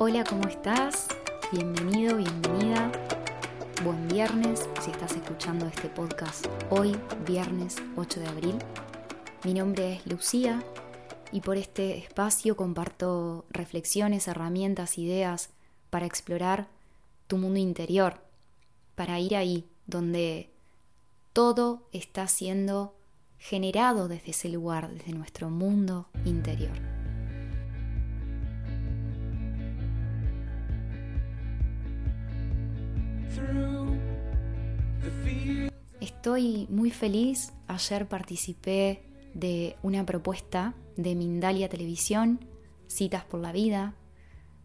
Hola, ¿cómo estás? Bienvenido, bienvenida. Buen viernes si estás escuchando este podcast hoy, viernes 8 de abril. Mi nombre es Lucía y por este espacio comparto reflexiones, herramientas, ideas para explorar tu mundo interior, para ir ahí donde todo está siendo generado desde ese lugar, desde nuestro mundo interior. Estoy muy feliz. Ayer participé de una propuesta de Mindalia Televisión, Citas por la Vida,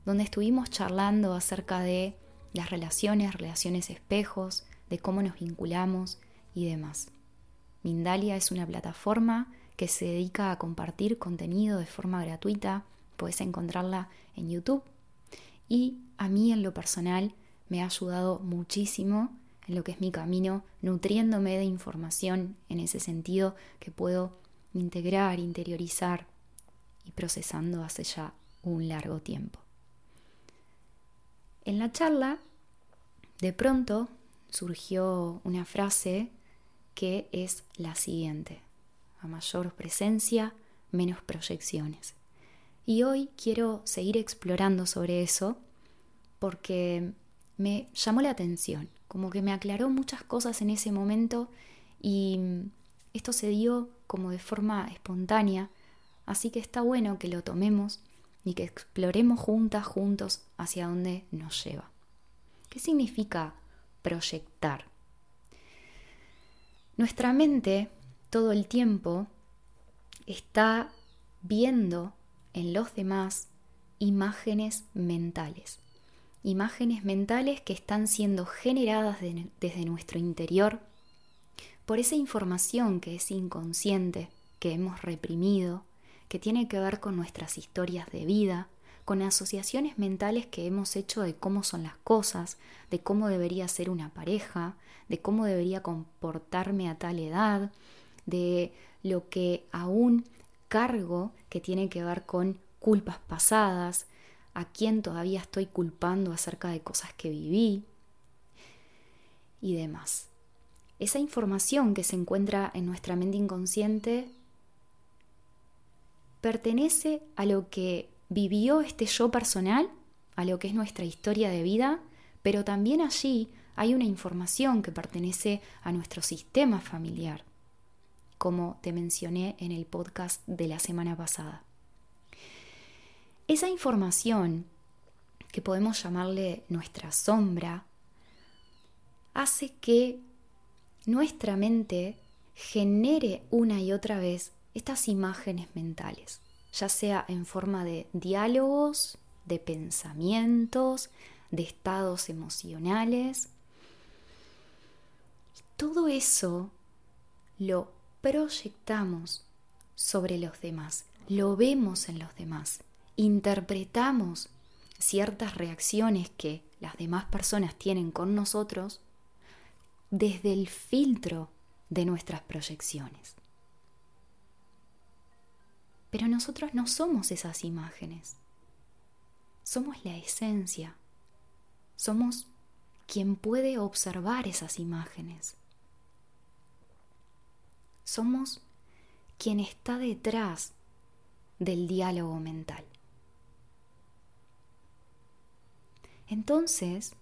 donde estuvimos charlando acerca de las relaciones, relaciones espejos, de cómo nos vinculamos y demás. Mindalia es una plataforma que se dedica a compartir contenido de forma gratuita. Puedes encontrarla en YouTube. Y a mí en lo personal me ha ayudado muchísimo en lo que es mi camino, nutriéndome de información en ese sentido que puedo integrar, interiorizar y procesando hace ya un largo tiempo. En la charla, de pronto surgió una frase que es la siguiente, a mayor presencia, menos proyecciones. Y hoy quiero seguir explorando sobre eso porque me llamó la atención, como que me aclaró muchas cosas en ese momento y esto se dio como de forma espontánea, así que está bueno que lo tomemos y que exploremos juntas, juntos, hacia dónde nos lleva. ¿Qué significa proyectar? Nuestra mente todo el tiempo está viendo en los demás imágenes mentales imágenes mentales que están siendo generadas desde nuestro interior por esa información que es inconsciente, que hemos reprimido, que tiene que ver con nuestras historias de vida, con asociaciones mentales que hemos hecho de cómo son las cosas, de cómo debería ser una pareja, de cómo debería comportarme a tal edad, de lo que aún cargo que tiene que ver con culpas pasadas, a quién todavía estoy culpando acerca de cosas que viví y demás. Esa información que se encuentra en nuestra mente inconsciente pertenece a lo que vivió este yo personal, a lo que es nuestra historia de vida, pero también allí hay una información que pertenece a nuestro sistema familiar, como te mencioné en el podcast de la semana pasada. Esa información, que podemos llamarle nuestra sombra, hace que nuestra mente genere una y otra vez estas imágenes mentales, ya sea en forma de diálogos, de pensamientos, de estados emocionales. Todo eso lo proyectamos sobre los demás, lo vemos en los demás interpretamos ciertas reacciones que las demás personas tienen con nosotros desde el filtro de nuestras proyecciones. Pero nosotros no somos esas imágenes. Somos la esencia. Somos quien puede observar esas imágenes. Somos quien está detrás del diálogo mental. Entonces,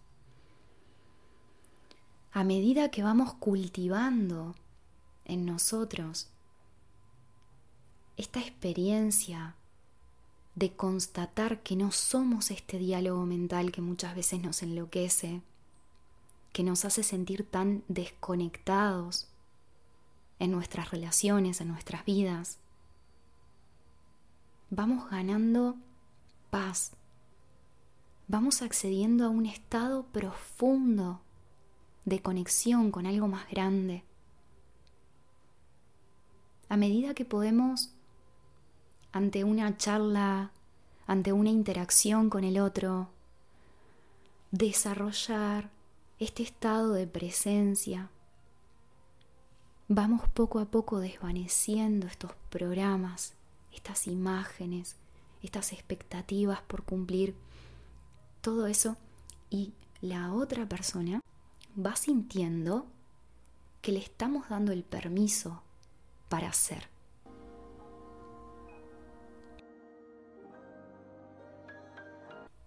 a medida que vamos cultivando en nosotros esta experiencia de constatar que no somos este diálogo mental que muchas veces nos enloquece, que nos hace sentir tan desconectados en nuestras relaciones, en nuestras vidas, vamos ganando paz, vamos accediendo a un estado profundo de conexión con algo más grande. A medida que podemos, ante una charla, ante una interacción con el otro, desarrollar este estado de presencia, vamos poco a poco desvaneciendo estos programas, estas imágenes, estas expectativas por cumplir todo eso y la otra persona va sintiendo que le estamos dando el permiso para hacer.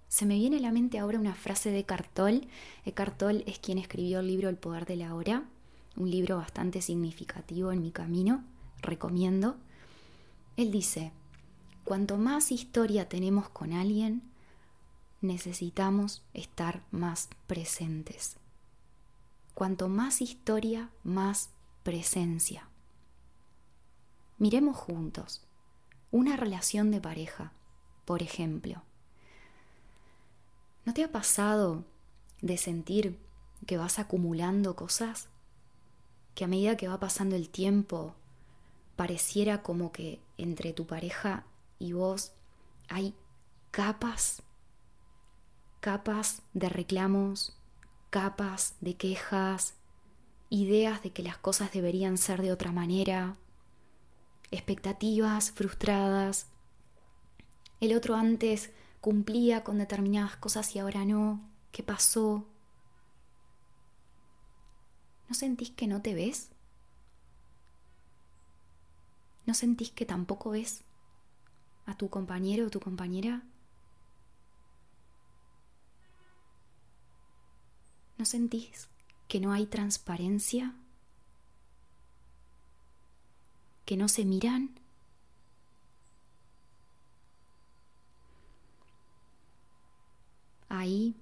Se me viene a la mente ahora una frase de Cartol. Cartol es quien escribió el libro El poder de la hora, un libro bastante significativo en mi camino, recomiendo. Él dice, cuanto más historia tenemos con alguien, necesitamos estar más presentes. Cuanto más historia, más presencia. Miremos juntos una relación de pareja, por ejemplo. ¿No te ha pasado de sentir que vas acumulando cosas? Que a medida que va pasando el tiempo, pareciera como que entre tu pareja y vos hay capas, capas de reclamos, capas de quejas, ideas de que las cosas deberían ser de otra manera, expectativas frustradas. El otro antes cumplía con determinadas cosas y ahora no. ¿Qué pasó? ¿No sentís que no te ves? ¿No sentís que tampoco ves a tu compañero o tu compañera? ¿No sentís que no hay transparencia? ¿Que no se miran? ahí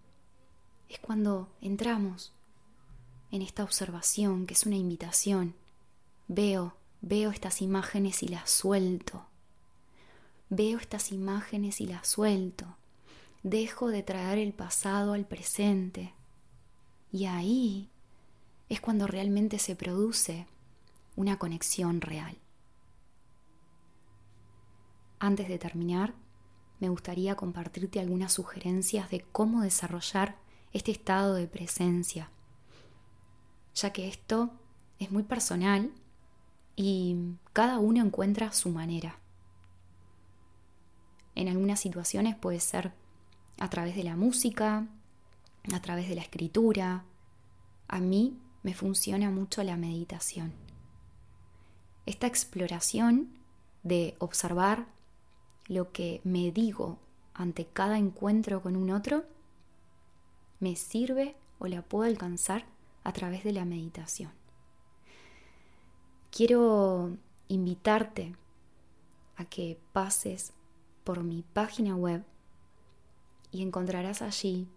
es cuando entramos en esta observación que es una invitación. Veo, veo estas imágenes y las suelto. Veo estas imágenes y las suelto. Dejo de traer el pasado al presente. Y ahí es cuando realmente se produce una conexión real. Antes de terminar, me gustaría compartirte algunas sugerencias de cómo desarrollar este estado de presencia, ya que esto es muy personal y cada uno encuentra su manera. En algunas situaciones puede ser a través de la música, a través de la escritura. A mí me funciona mucho la meditación. Esta exploración de observar lo que me digo ante cada encuentro con un otro me sirve o la puedo alcanzar a través de la meditación. Quiero invitarte a que pases por mi página web y encontrarás allí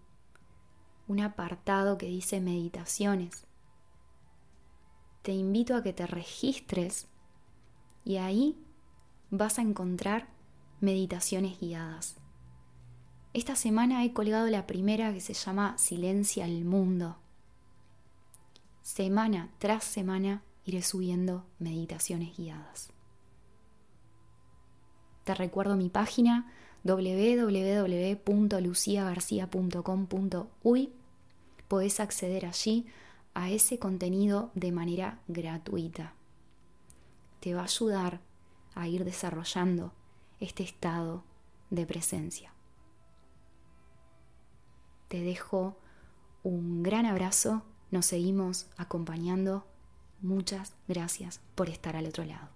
un apartado que dice meditaciones. Te invito a que te registres y ahí vas a encontrar meditaciones guiadas. Esta semana he colgado la primera que se llama Silencia al Mundo. Semana tras semana iré subiendo meditaciones guiadas. Te recuerdo mi página www.luciagarcia.com.uy. Podés acceder allí a ese contenido de manera gratuita. Te va a ayudar a ir desarrollando este estado de presencia. Te dejo un gran abrazo, nos seguimos acompañando. Muchas gracias por estar al otro lado.